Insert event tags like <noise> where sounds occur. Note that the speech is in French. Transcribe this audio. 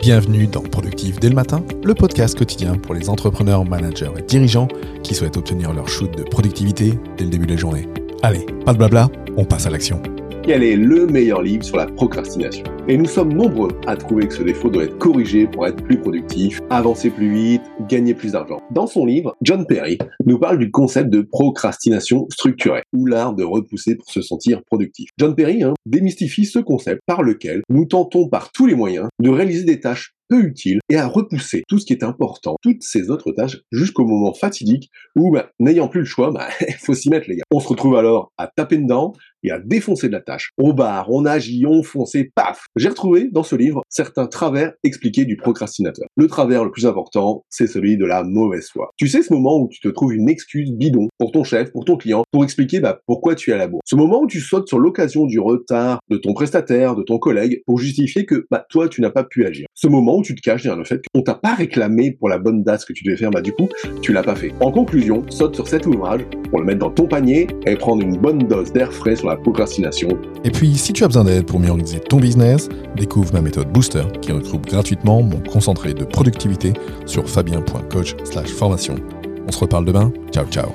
Bienvenue dans Productif dès le matin, le podcast quotidien pour les entrepreneurs, managers et dirigeants qui souhaitent obtenir leur shoot de productivité dès le début de la journée. Allez, pas de blabla, on passe à l'action quel est le meilleur livre sur la procrastination? Et nous sommes nombreux à trouver que ce défaut doit être corrigé pour être plus productif, avancer plus vite, gagner plus d'argent. Dans son livre, John Perry nous parle du concept de procrastination structurée, ou l'art de repousser pour se sentir productif. John Perry hein, démystifie ce concept par lequel nous tentons par tous les moyens de réaliser des tâches peu utile et à repousser tout ce qui est important, toutes ces autres tâches jusqu'au moment fatidique où, bah, n'ayant plus le choix, bah, <laughs> faut s'y mettre les gars. On se retrouve alors à taper dedans et à défoncer de la tâche. On barre, on agit, on fonce et paf J'ai retrouvé dans ce livre certains travers expliqués du procrastinateur. Le travers le plus important, c'est celui de la mauvaise foi. Tu sais ce moment où tu te trouves une excuse bidon pour ton chef, pour ton client, pour expliquer bah, pourquoi tu es à la bourre? Ce moment où tu sautes sur l'occasion du retard de ton prestataire, de ton collègue, pour justifier que bah, toi, tu n'as pas pu agir. Ce moment où tu te caches derrière le fait qu'on t'a pas réclamé pour la bonne date que tu devais faire, bah du coup, tu l'as pas fait. En conclusion, saute sur cet ouvrage pour le mettre dans ton panier et prendre une bonne dose d'air frais sur la procrastination. Et puis, si tu as besoin d'aide pour mieux organiser ton business, découvre ma méthode Booster qui regroupe gratuitement mon concentré de productivité sur fabien.coach/formation. On se reparle demain. Ciao ciao.